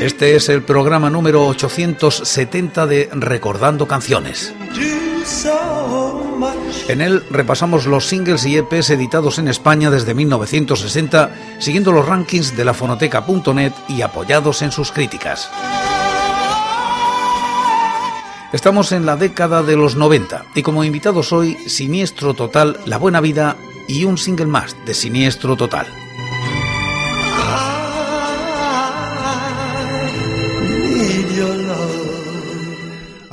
Este es el programa número 870 de Recordando Canciones. En él repasamos los singles y EPs editados en España desde 1960, siguiendo los rankings de la fonoteca.net y apoyados en sus críticas. Estamos en la década de los 90 y como invitados hoy Siniestro Total, La Buena Vida y un single más de Siniestro Total.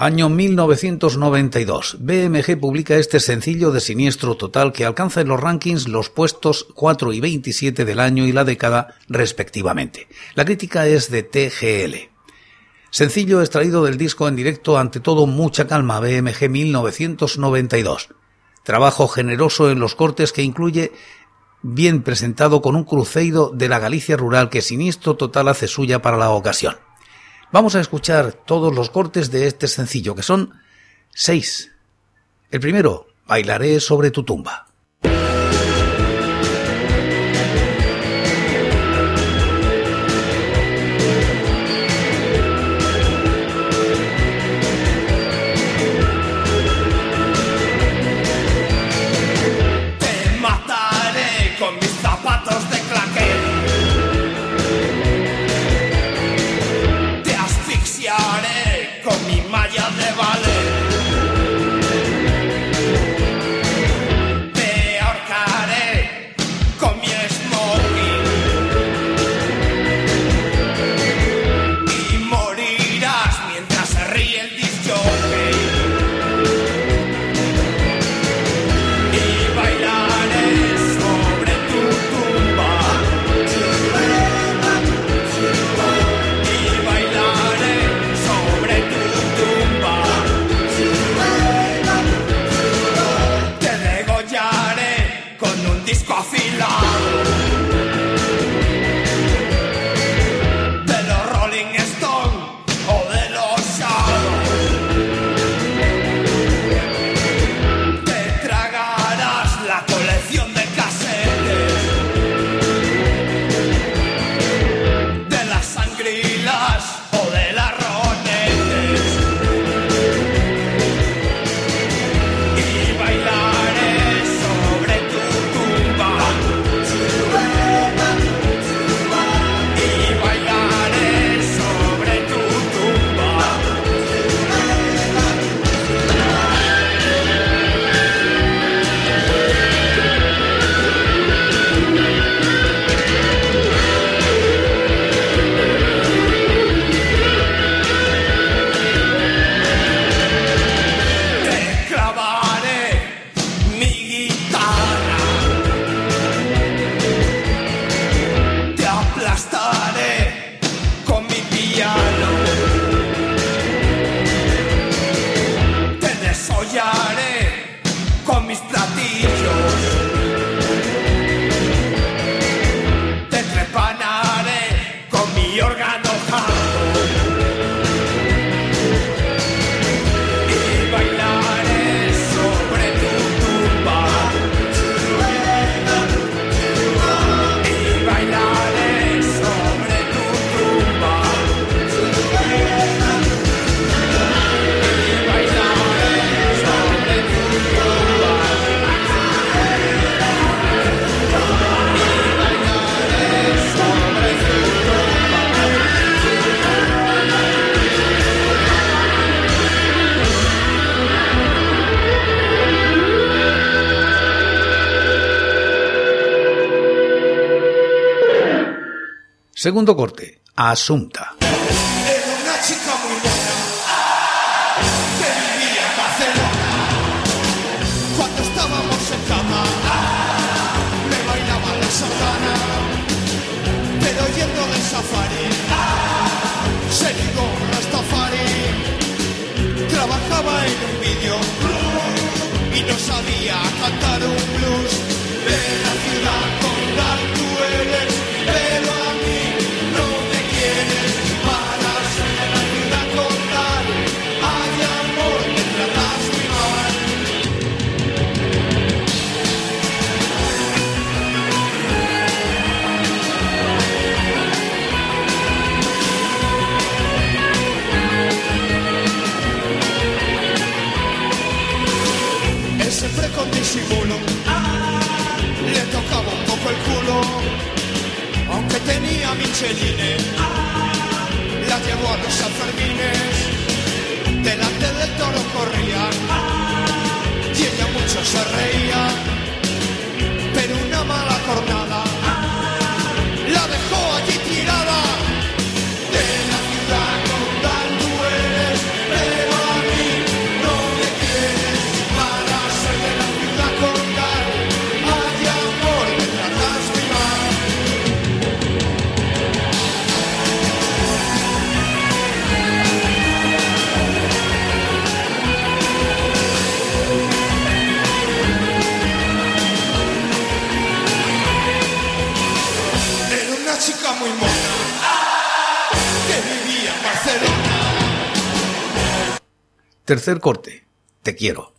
Año 1992. BMG publica este sencillo de siniestro total que alcanza en los rankings los puestos 4 y 27 del año y la década respectivamente. La crítica es de TGL. Sencillo extraído del disco en directo ante todo mucha calma BMG 1992. Trabajo generoso en los cortes que incluye bien presentado con un cruceiro de la Galicia rural que Siniestro Total hace suya para la ocasión. Vamos a escuchar todos los cortes de este sencillo, que son seis. El primero, Bailaré sobre tu tumba. Segundo corte, Asunta. Era una chica muy buena, que vivía en Barcelona. Cuando estábamos en cama, me bailaba la sardana. Pero yendo de safari, se ligó Rastafari. Trabajaba en un vídeo y no sabía cantar un blues de la ciudad. La llevó a los Sanfermines, delante del toro corría. Y ella mucho se reía. chica muy mona que vivía en Barcelona. Tercer corte. Te quiero.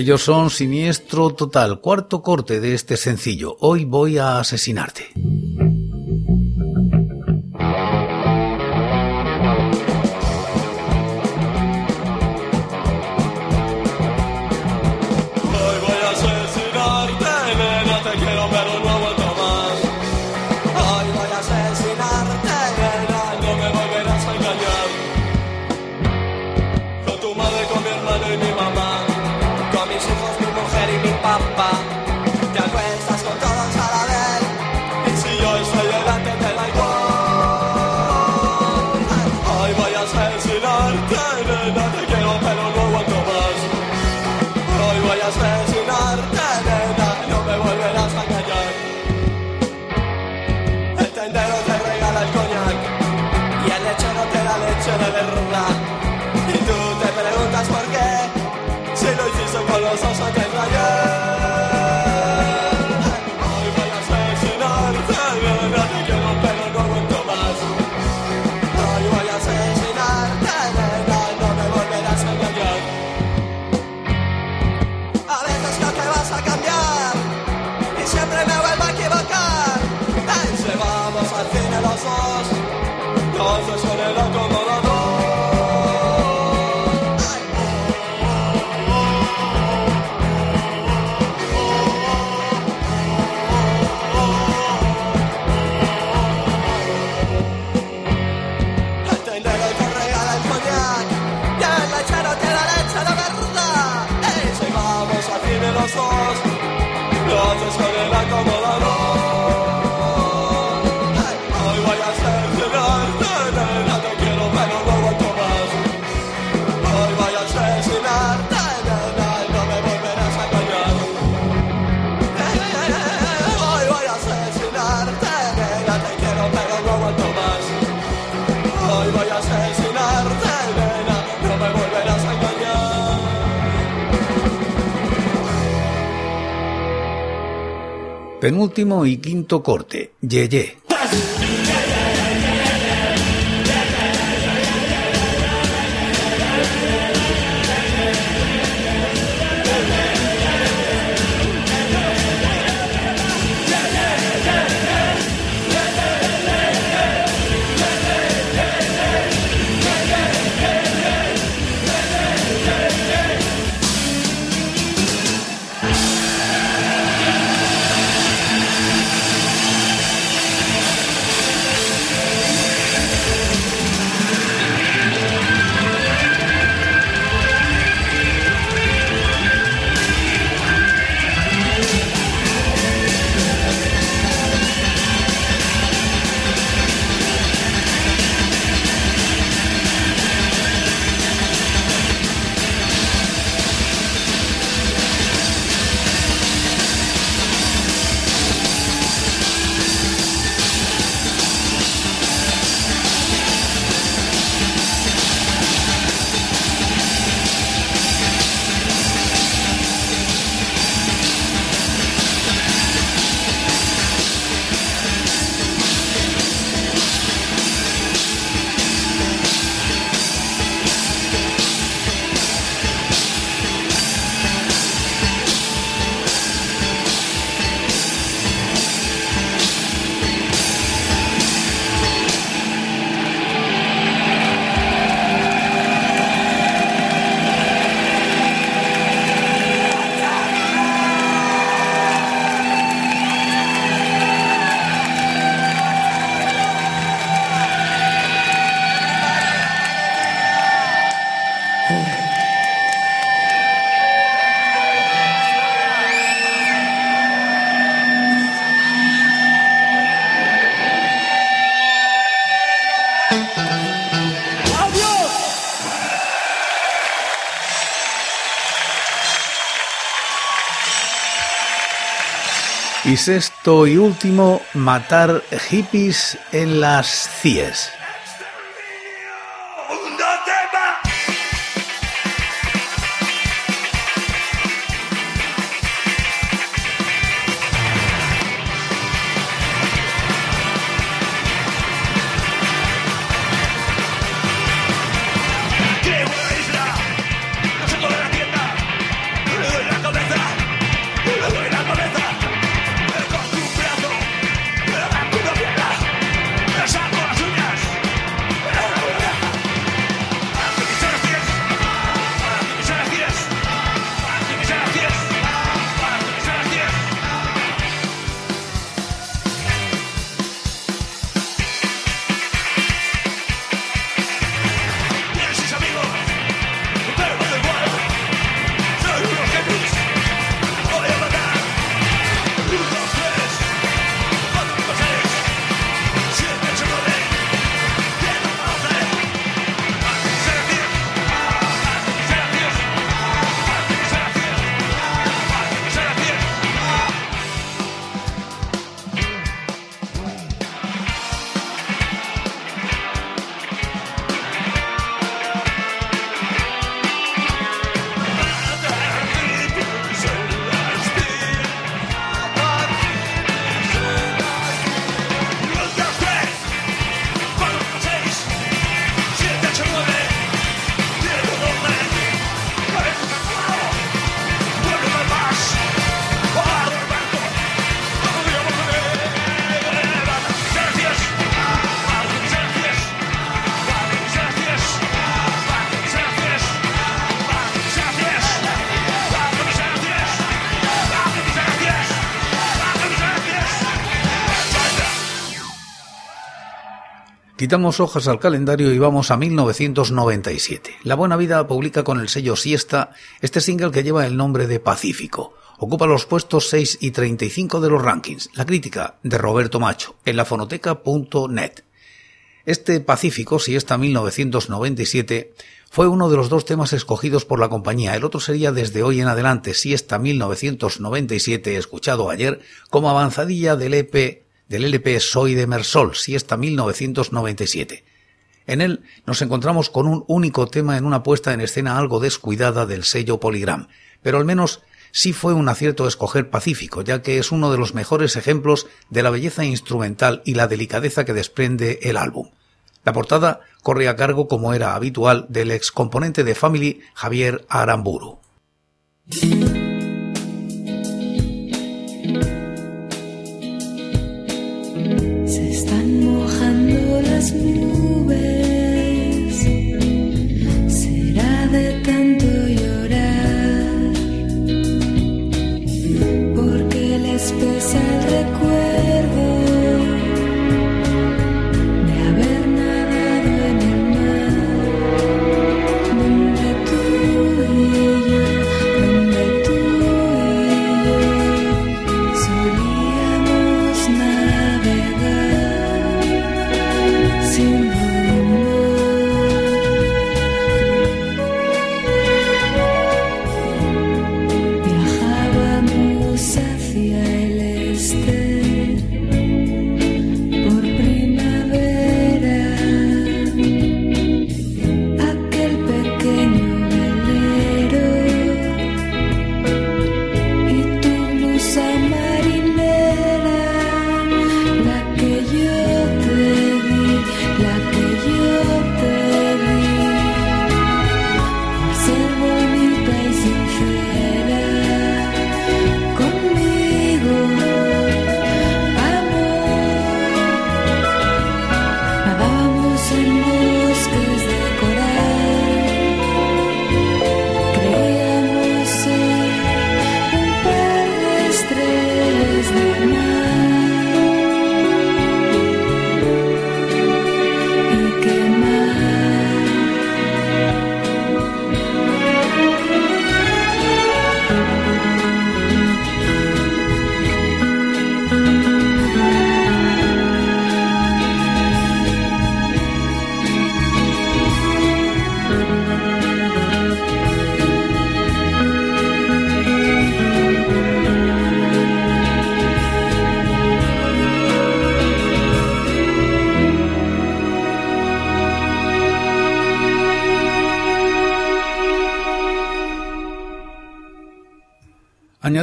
Ellos son Siniestro Total, cuarto corte de este sencillo. Hoy voy a asesinarte. sur les locomotives. Penúltimo y quinto corte. Yeye. Ye. Y sexto y último, matar hippies en las CIES. Quitamos hojas al calendario y vamos a 1997. La Buena Vida publica con el sello Siesta este single que lleva el nombre de Pacífico. Ocupa los puestos 6 y 35 de los rankings. La crítica de Roberto Macho en la fonoteca.net. Este Pacífico, Siesta 1997, fue uno de los dos temas escogidos por la compañía. El otro sería desde hoy en adelante, Siesta 1997, escuchado ayer como avanzadilla del EP del LP Soy de Mersol, Siesta 1997. En él nos encontramos con un único tema en una puesta en escena algo descuidada del sello Polygram, pero al menos sí fue un acierto escoger Pacífico, ya que es uno de los mejores ejemplos de la belleza instrumental y la delicadeza que desprende el álbum. La portada corre a cargo, como era habitual, del ex componente de Family, Javier Aramburu.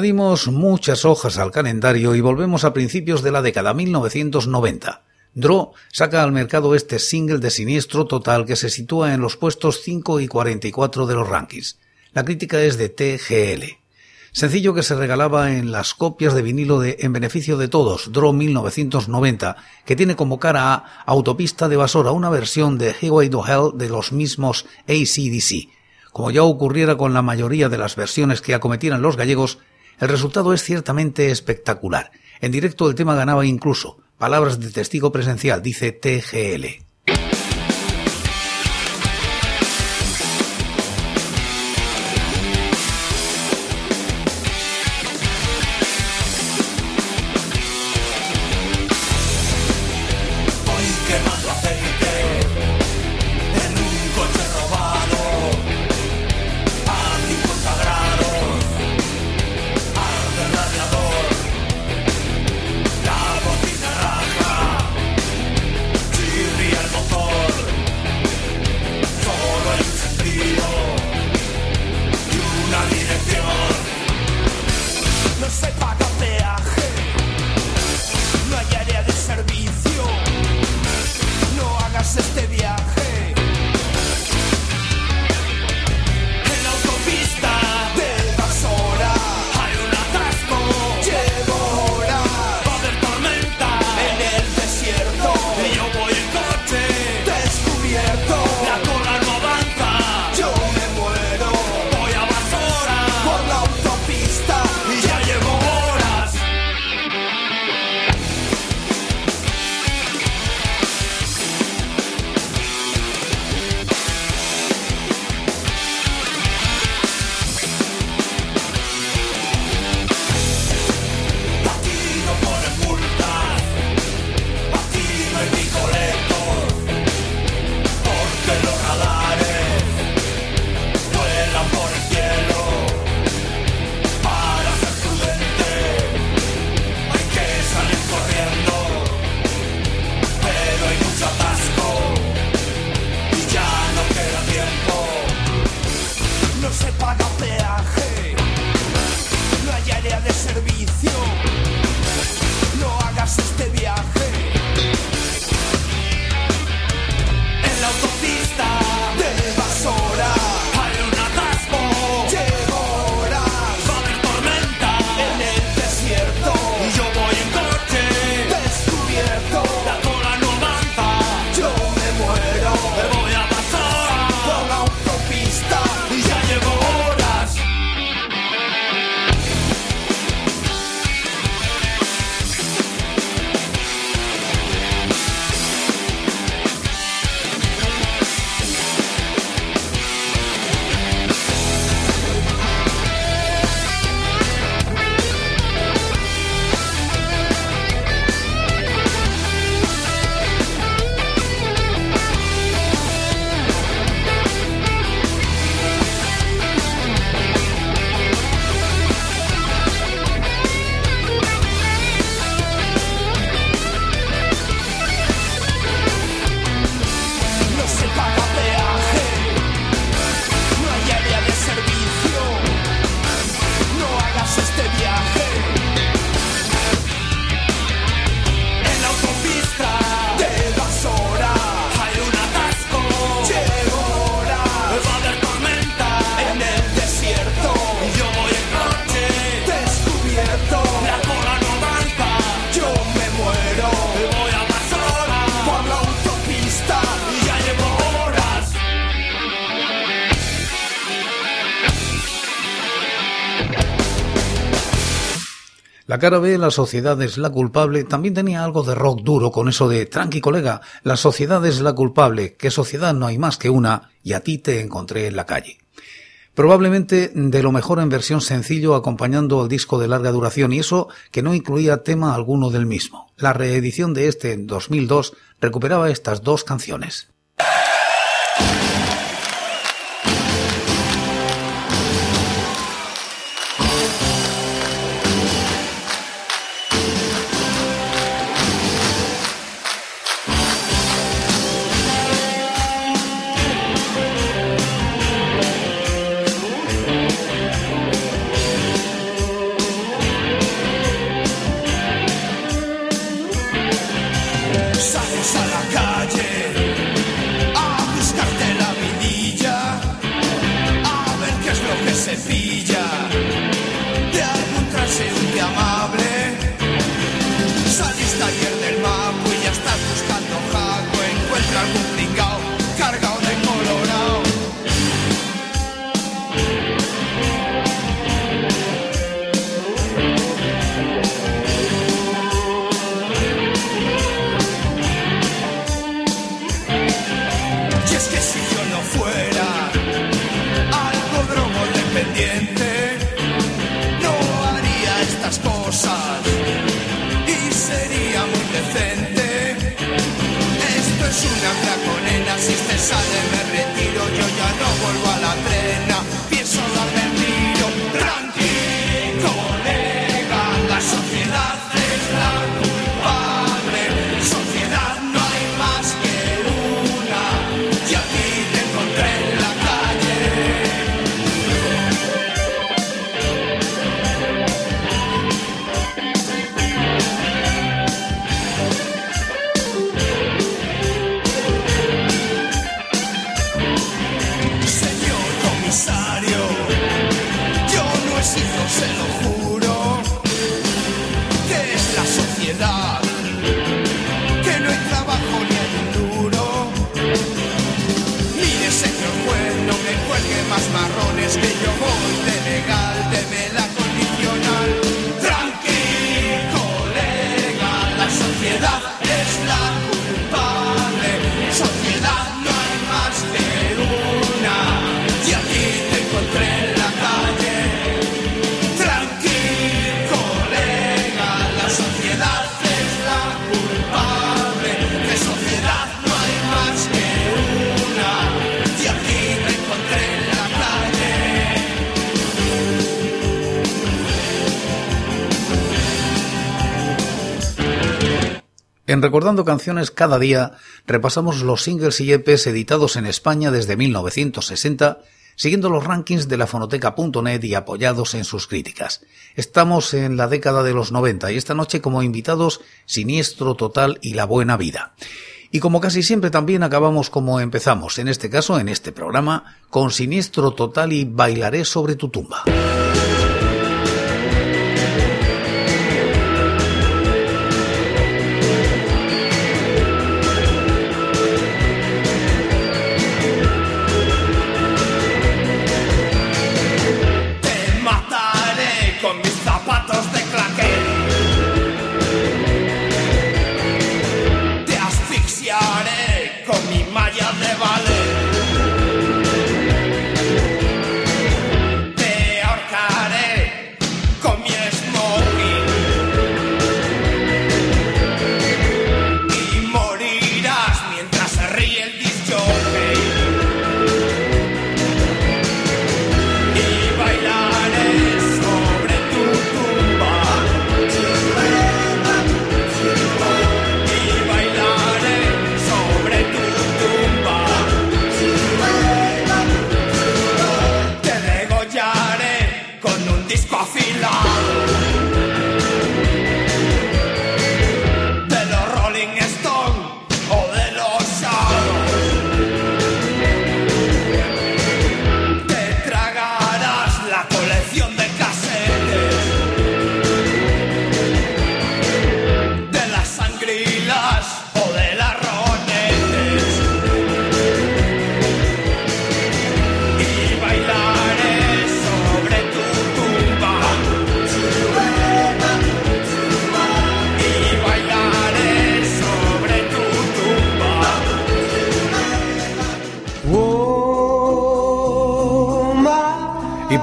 Añadimos muchas hojas al calendario y volvemos a principios de la década 1990. Draw saca al mercado este single de siniestro total que se sitúa en los puestos 5 y 44 de los rankings. La crítica es de TGL. Sencillo que se regalaba en las copias de vinilo de En beneficio de todos, Draw 1990, que tiene como cara a Autopista de Basora, una versión de Highway to Hell de los mismos ACDC. Como ya ocurriera con la mayoría de las versiones que acometieran los gallegos, el resultado es ciertamente espectacular. En directo el tema ganaba incluso. Palabras de testigo presencial, dice TGL. La cara B, La sociedad es la culpable, también tenía algo de rock duro con eso de tranqui colega, la sociedad es la culpable, que sociedad no hay más que una, y a ti te encontré en la calle. Probablemente de lo mejor en versión sencillo acompañando al disco de larga duración y eso que no incluía tema alguno del mismo. La reedición de este en 2002 recuperaba estas dos canciones. En Recordando Canciones cada día repasamos los singles y EPs editados en España desde 1960, siguiendo los rankings de la fonoteca.net y apoyados en sus críticas. Estamos en la década de los 90 y esta noche como invitados Siniestro Total y La Buena Vida. Y como casi siempre también acabamos como empezamos, en este caso, en este programa, con Siniestro Total y Bailaré sobre tu tumba.